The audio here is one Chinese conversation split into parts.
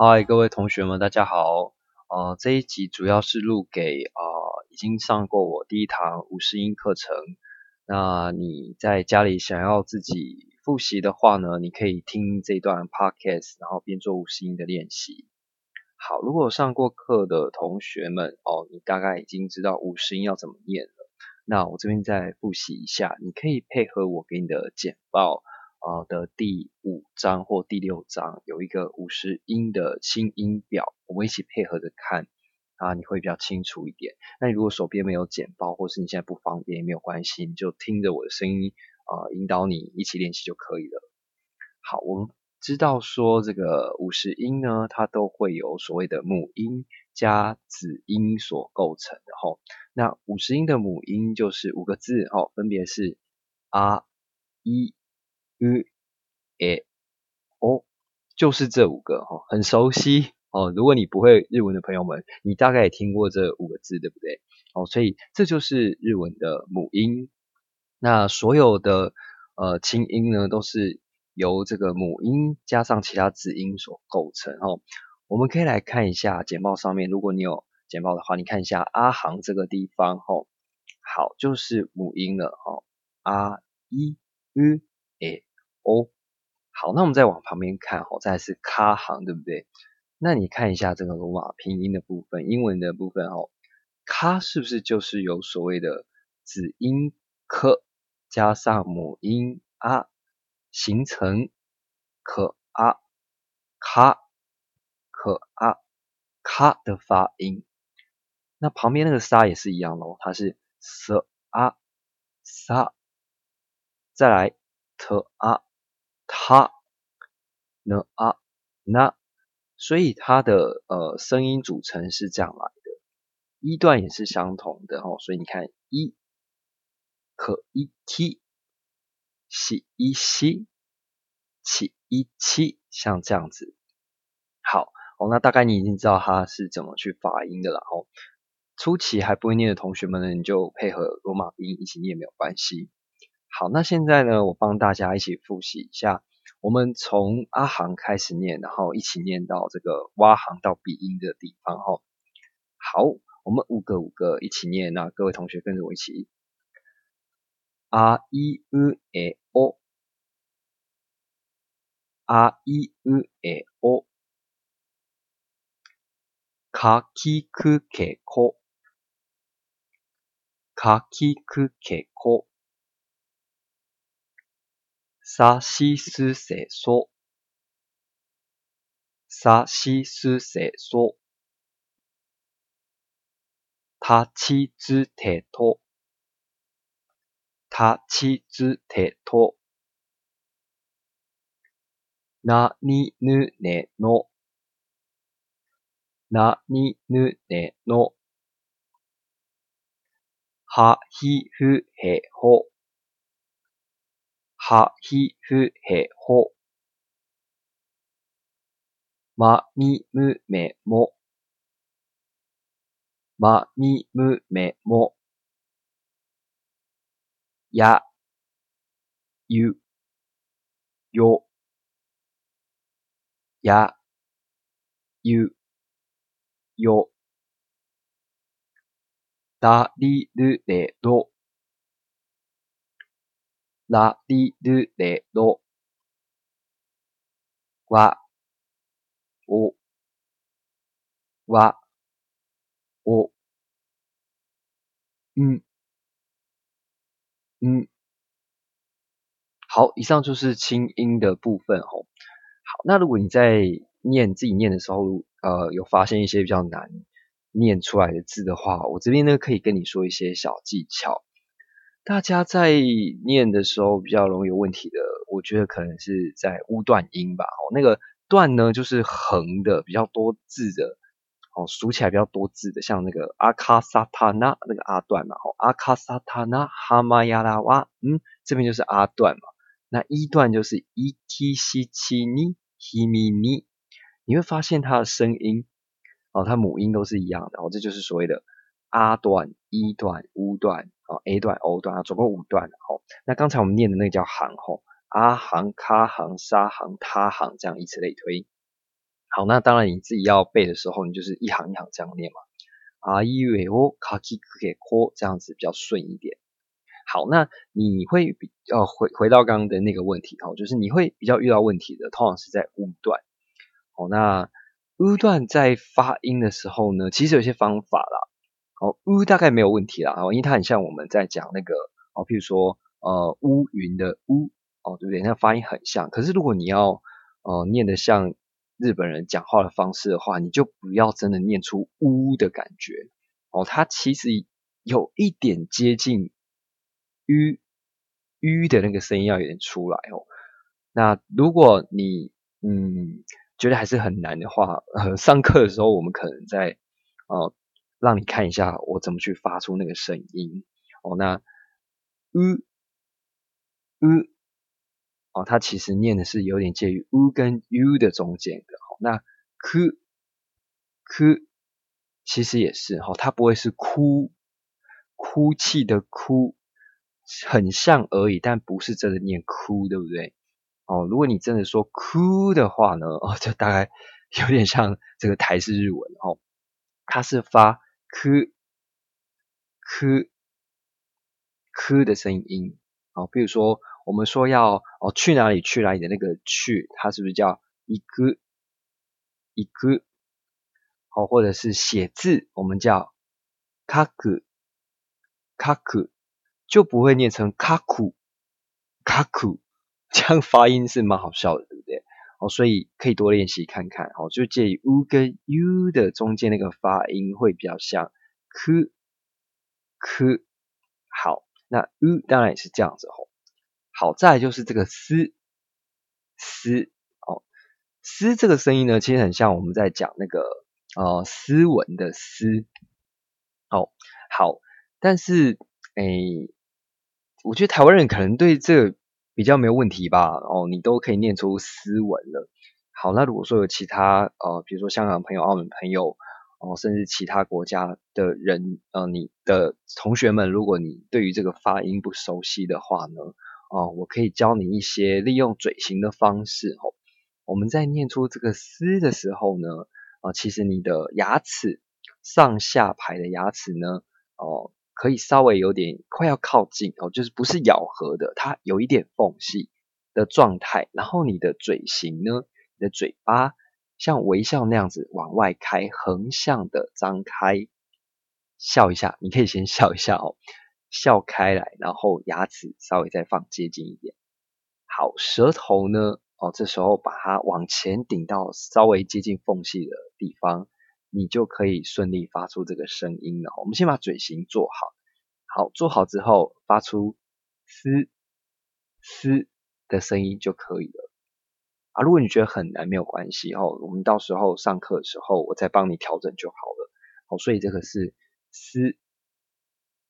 嗨，各位同学们，大家好。呃，这一集主要是录给呃已经上过我第一堂五十音课程。那你在家里想要自己复习的话呢，你可以听这段 podcast，然后边做五十音的练习。好，如果上过课的同学们哦，你大概已经知道五十音要怎么念了。那我这边再复习一下，你可以配合我给你的简报。啊的第五章或第六章有一个五十音的清音表，我们一起配合着看啊，你会比较清楚一点。那你如果手边没有简报，或是你现在不方便也没有关系，你就听着我的声音啊，引导你一起练习就可以了。好，我们知道说这个五十音呢，它都会有所谓的母音加子音所构成的吼。那五十音的母音就是五个字哦，分别是啊、一。U a o 就是这五个哈，很熟悉哦。如果你不会日文的朋友们，你大概也听过这五个字，对不对？哦，所以这就是日文的母音。那所有的呃清音呢，都是由这个母音加上其他子音所构成哦。我们可以来看一下简报上面，如果你有简报的话，你看一下阿行这个地方哦，好，就是母音了哦，啊一 u a。哦，好，那我们再往旁边看，哦，再是卡行，对不对？那你看一下这个罗马拼音的部分，英文的部分，哦，卡是不是就是有所谓的子音科加上母音啊，形成可啊卡可啊卡的发音？那旁边那个沙也是一样咯，它是 s 啊沙，再来 t 啊。它呢啊那，所以它的呃声音组成是这样来的，一段也是相同的哦，所以你看一可一 t，西一西，起一七，像这样子。好哦，那大概你已经知道它是怎么去发音的了哦。初期还不会念的同学们呢，你就配合罗马音一起念没有关系。好，那现在呢，我帮大家一起复习一下。我们从阿行开始念，然后一起念到这个蛙行到鼻音的地方。哈，好，我们五个五个一起念。那各位同学跟着我一起。啊一 u a o，啊一 u a o，かきくけこ、かきくけこ。 さしすせそ、さしすせそ、たちつてと、たちつてと、なにぬねの、なにぬねの、はひふへほ、はひふへほ。まみむめも。まみむめも。や、ゆ、よ。や、ゆ、よ。だりるれど。ラリルレロワオワオ嗯嗯，好，以上就是清音的部分吼。好，那如果你在念自己念的时候，呃，有发现一些比较难念出来的字的话，我这边呢可以跟你说一些小技巧。 大家在念的时候比较容易有问题的，我觉得可能是在乌断音吧。哦，那个断呢就是横的，比较多字的，哦，数起来比较多字的，像那个阿卡萨塔那那个阿段嘛，哦，阿卡萨塔那哈玛亚拉哇，嗯，这边就是阿段嘛。那一段就是伊提西奇尼希米尼，你会发现它的声音，哦，它母音都是一样的，哦，这就是所谓的阿段、一段、乌段。啊，A 段、O 段啊，总共五段吼。那刚才我们念的那个叫行吼，阿行、卡行、沙行、他行，这样以此类推。好，那当然你自己要背的时候，你就是一行一行这样念嘛。啊，伊维哦，卡基给科这样子比较顺一点。好，那你会比呃回回到刚刚的那个问题哦，就是你会比较遇到问题的，通常是在乌段。哦，那乌段在发音的时候呢，其实有些方法啦。哦，乌大概没有问题啦，哦，因为它很像我们在讲那个哦，譬如说呃乌云的乌，哦，对不对？那发音很像。可是如果你要呃念的像日本人讲话的方式的话，你就不要真的念出乌的感觉。哦，它其实有一点接近。吁吁的那个声音要有点出来哦。那如果你嗯觉得还是很难的话，呃，上课的时候我们可能在呃让你看一下我怎么去发出那个声音哦。那吁吁哦，它其实念的是有点介于 u 跟 u 的中间的。那 k k 其实也是哈，它不会是哭哭泣的哭。很像而已，但不是真的念哭，对不对？哦，如果你真的说哭的话呢，哦，就大概有点像这个台式日文哦，它是发哭哭哭的声音哦。比如说，我们说要哦去哪里去哪里的那个去，它是不是叫一个一个？哦，或者是写字，我们叫卡克卡克。就不会念成卡库卡库，这样发音是蛮好笑的，对不对？哦，所以可以多练习看看。哦，就介于 u 跟 u 的中间那个发音会比较像 k k。好，那 u 当然也是这样子。哦，好在就是这个 s s 哦 s 这个声音呢，其实很像我们在讲那个呃斯文的斯。哦，好，但是诶。我觉得台湾人可能对这个比较没有问题吧，哦，你都可以念出斯文了。好，那如果说有其他呃，比如说香港朋友、澳门朋友，哦，甚至其他国家的人，呃，你的同学们，如果你对于这个发音不熟悉的话呢，哦，我可以教你一些利用嘴型的方式。哦，我们在念出这个斯的时候呢，啊，其实你的牙齿上下排的牙齿呢，哦。可以稍微有点快要靠近哦，就是不是咬合的，它有一点缝隙的状态。然后你的嘴型呢，你的嘴巴像微笑那样子往外开，横向的张开，笑一下。你可以先笑一下哦，笑开来，然后牙齿稍微再放接近一点。好，舌头呢，哦，这时候把它往前顶到稍微接近缝隙的地方。你就可以顺利发出这个声音了。我们先把嘴型做好，好做好之后，发出“嘶嘶”的声音就可以了。啊，如果你觉得很难，没有关系哦，我们到时候上课的时候，我再帮你调整就好了。好，所以这个是“嘶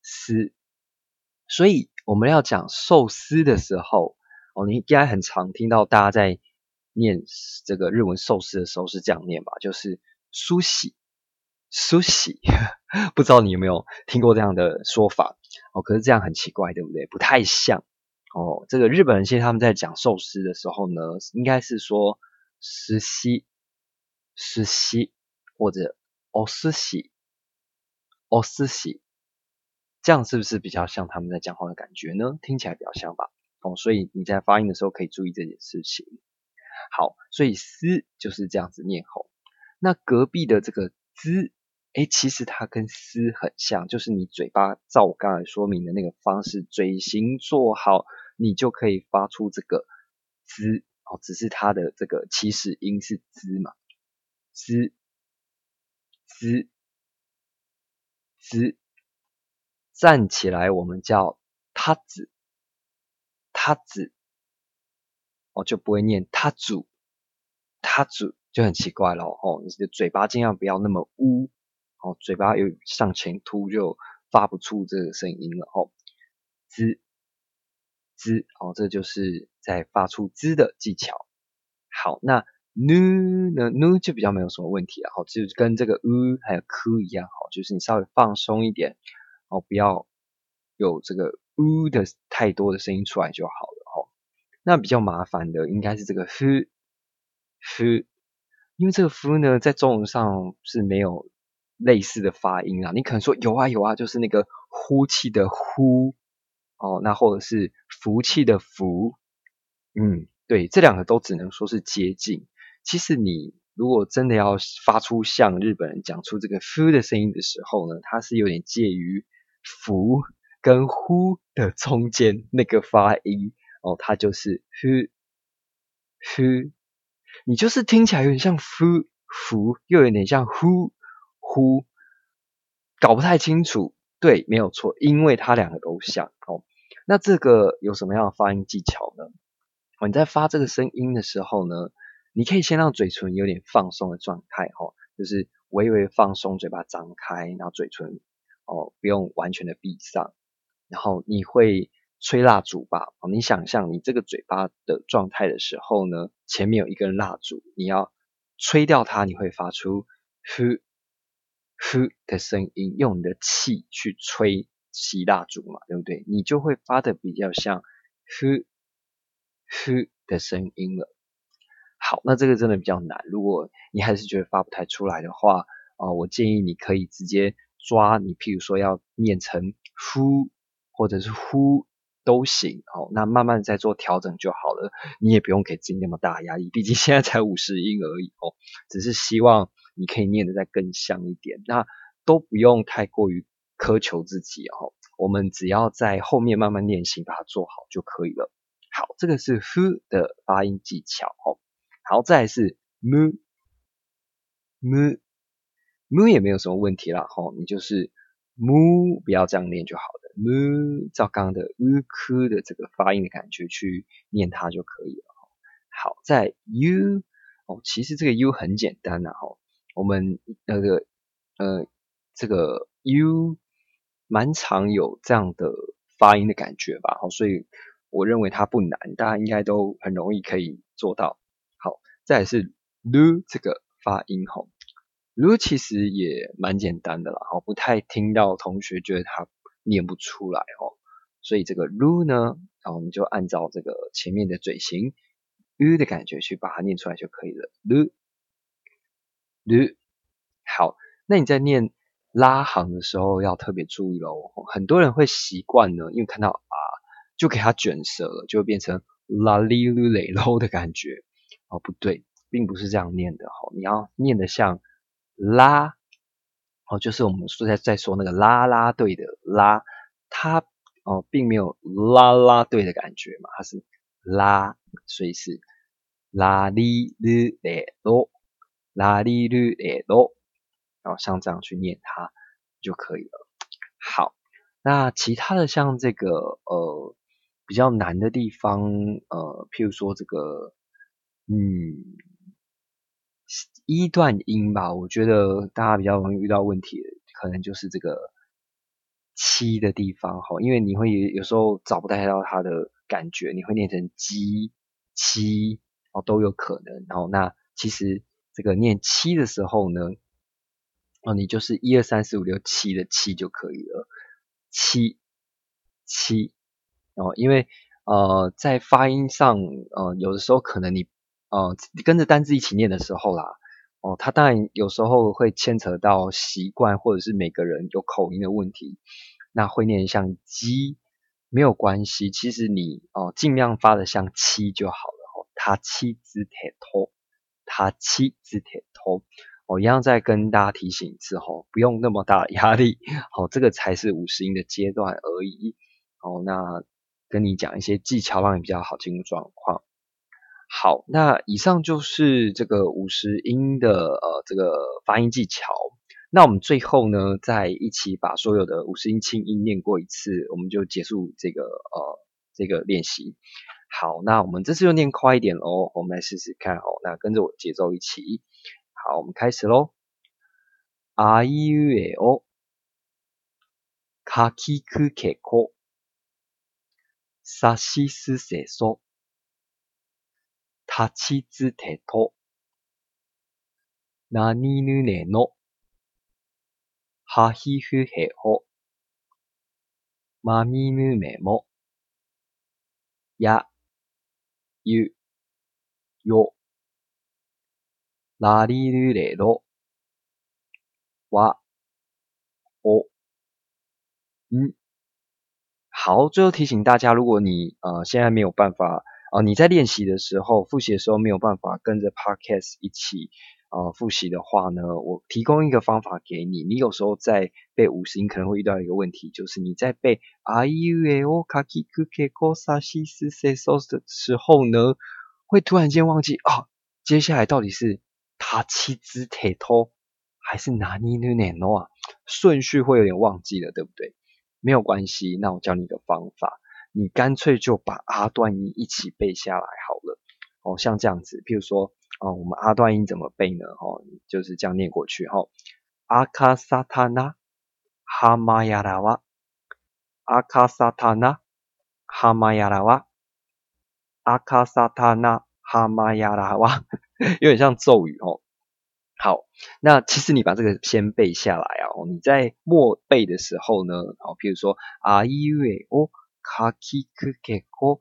嘶”。所以我们要讲寿司的时候，哦，你应该很常听到大家在念这个日文寿司的时候是这样念吧？就是。苏喜，苏喜，不知道你有没有听过这样的说法哦？可是这样很奇怪，对不对？不太像哦。这个日本人其实他们在讲寿司的时候呢，应该是说实西，实西或者哦斯喜，哦斯喜，这样是不是比较像他们在讲话的感觉呢？听起来比较像吧？哦，所以你在发音的时候可以注意这件事情。好，所以“思”就是这样子念吼。那隔壁的这个“滋”，哎，其实它跟“嘶”很像，就是你嘴巴照我刚才说明的那个方式，嘴型做好，你就可以发出这个“滋”哦。只是它的这个起始音是“滋”嘛，“滋”“滋”“滋”，站起来我们叫“他子”，“他子”，哦，就不会念“他主”，“他主”。就很奇怪了哦，你的嘴巴尽量不要那么呜哦，嘴巴又向前凸，就发不出这个声音了哦。滋滋哦，这就是在发出滋的技巧。好，那 nu 呢？nu 就比较没有什么问题了，哦，就跟这个 u 还有 k 一样，哦，就是你稍微放松一点哦，不要有这个 u 的太多的声音出来就好了哦。那比较麻烦的应该是这个 h，h。因为这个 f 呢，在中文上是没有类似的发音啊。你可能说有啊有啊，就是那个呼气的呼哦，那或者是福气的福，嗯，对，这两个都只能说是接近。其实你如果真的要发出像日本人讲出这个 f 的声音的时候呢，它是有点介于福跟呼的中间那个发音哦，它就是 hu hu，你就是听起来有点像 fu 福，又有点像 hu 呼，搞不太清楚。对，没有错，因为它两个都像哦。那这个有什么样的发音技巧呢？哦你在发这个声音的时候呢，你可以先让嘴唇有点放松的状态哦，就是微微放松，嘴巴张开，然后嘴唇哦不用完全的闭上。然后你会吹蜡烛吧？你想象你这个嘴巴的状态的时候呢，前面有一根蜡烛，你要吹掉它，你会发出呼呼的声音，用你的气去吹熄蜡烛嘛，对不对？你就会发的比较像呼呼的声音了。好，那这个真的比较难。如果你还是觉得发不太出来的话，啊，我建议你可以直接抓你，譬如说要念成呼。或者是呼都行哦，那慢慢再做调整就好了。你也不用给自己那么大压力，毕竟现在才五十音而已哦。只是希望你可以念得再更像一点，那都不用太过于苛求自己哦。我们只要在后面慢慢练习，把它做好就可以了。好，这个是 h 的发音技巧哦。好，再来是 mu mu mu 也没有什么问题啦吼，你就是 mu 不要这样念就好了。Mu 照刚刚的 u k 的这个发音的感觉去念它就可以了。好，在 u 哦，其实这个 u 很简单呐哈，我们那个呃这个 u 蛮常有这样的发音的感觉吧，好，所以我认为它不难，大家应该都很容易可以做到。好，再是 lu 这个发音哈，lu 其实也蛮简单的啦，好，不太听到同学觉得它。念不出来哦，所以这个 lu 呢，然后我们就按照这个前面的嘴型 u 的感觉去把它念出来就可以了。lu u 好，那你在念拉行的时候要特别注意喽。很多人会习惯呢，因为看到啊就给它卷舌了，就会变成 la li lu le lo 的感觉哦，不对，并不是这样念的哈，你要念的像拉。哦，就是我们说在在说那个拉拉队的拉，它哦并没有拉拉队的感觉嘛，它是拉，所以是拉哩噜嘞哆，拉哩噜嘞哆，然后像这样去念它就可以了。好，那其他的像这个呃比较难的地方，呃譬如说这个嗯。一段音吧，我觉得大家比较容易遇到问题的，可能就是这个七的地方哈，因为你会有时候找不太到它的感觉，你会念成鸡七哦都有可能。然后那其实这个念七的时候呢，哦你就是一二三四五六七的七就可以了，七七哦，因为呃在发音上呃有的时候可能你呃跟着单字一起念的时候啦。哦，它当然有时候会牵扯到习惯，或者是每个人有口音的问题。那会念像鸡没有关系，其实你哦尽量发的像七就好了。哦，他七字铁头，他七字铁托。哦，一样再跟大家提醒一次哦，不用那么大的压力。哦，这个才是五十音的阶段而已。哦，那跟你讲一些技巧，让你比较好进入状况。好，那以上就是这个五十音的呃这个发音技巧。那我们最后呢，再一起把所有的五十音清音念过一次，我们就结束这个呃这个练习。好，那我们这次就念快一点喽，我们来试试看哦。那跟着我节奏一起，好，我们开始喽。あいうえお、かきくけこ、さしすせそ。 立ちつてと、なにぬねの、はひふへほ、まみむめも、や、ゆ、よ、拉里吕雷罗哇哦嗯，好，最后提醒大家，如果你呃现在没有办法啊，你在练习的时候复习的时候没有办法跟着 podcast 一起。呃，复习的话呢，我提供一个方法给你。你有时候在背五十音可能会遇到一个问题，就是你在背 i u e o k a k i k u k ko sa s i s se so 的时候呢，会突然间忘记啊，接下来到底是他七只铁头还是哪里努内诺啊？顺序会有点忘记了，对不对？没有关系，那我教你一个方法，你干脆就把阿段音一起背下来好了。哦，像这样子，譬如说。哦，我们阿段音怎么背呢？哦，就是这样念过去。哈，阿卡萨塔那哈玛亚拉瓦，阿卡萨塔那哈玛亚拉瓦，阿卡萨塔那哈玛亚拉瓦，有点像咒语哦。好，那其实你把这个先背下来啊。你在默背的时候呢，好，譬如说啊伊维哦卡基克给哦。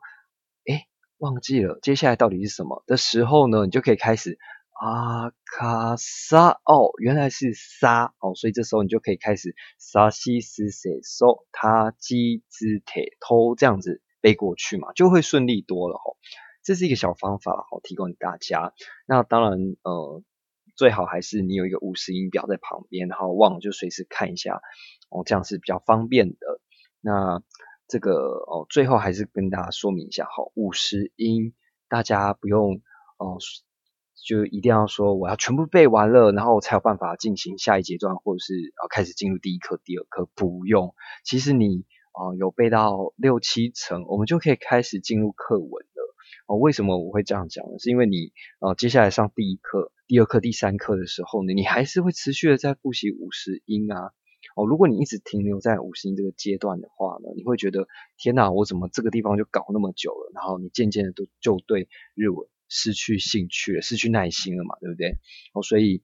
忘记了接下来到底是什么的时候呢？你就可以开始阿卡沙哦，原来是沙哦，所以这时候你就可以开始沙西斯塞索他基之铁偷这样子背过去嘛，就会顺利多了哦。这是一个小方法哦，提供给大家。那当然呃，最好还是你有一个五十音表在旁边，然后忘了就随时看一下哦，这样是比较方便的。那。这个哦，最后还是跟大家说明一下哈，五十音大家不用哦，就一定要说我要全部背完了，然后才有办法进行下一阶段，或者是啊开始进入第一课、第二课，不用。其实你啊有背到六七成，我们就可以开始进入课文了。哦，为什么我会这样讲呢？是因为你啊接下来上第一课、第二课、第三课的时候呢，你还是会持续的在复习五十音啊。哦，如果你一直停留在五十音这个阶段的话呢，你会觉得天哪，我怎么这个地方就搞那么久了？然后你渐渐的都就对日文失去兴趣了，失去耐心了嘛，对不对？哦，所以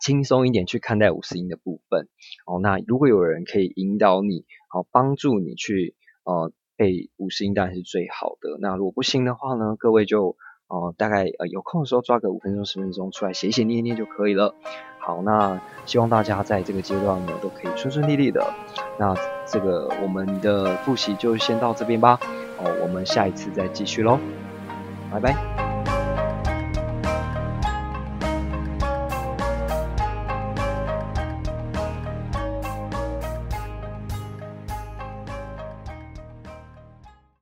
轻松一点去看待五十音的部分。哦，那如果有人可以引导你，好帮助你去呃背五十音，当然是最好的。那如果不行的话呢，各位就。哦，大概呃有空的时候抓个五分钟十分钟出来写写念念就可以了。好，那希望大家在这个阶段呢都可以顺顺利利的。那这个我们的复习就先到这边吧。哦，我们下一次再继续喽，拜拜。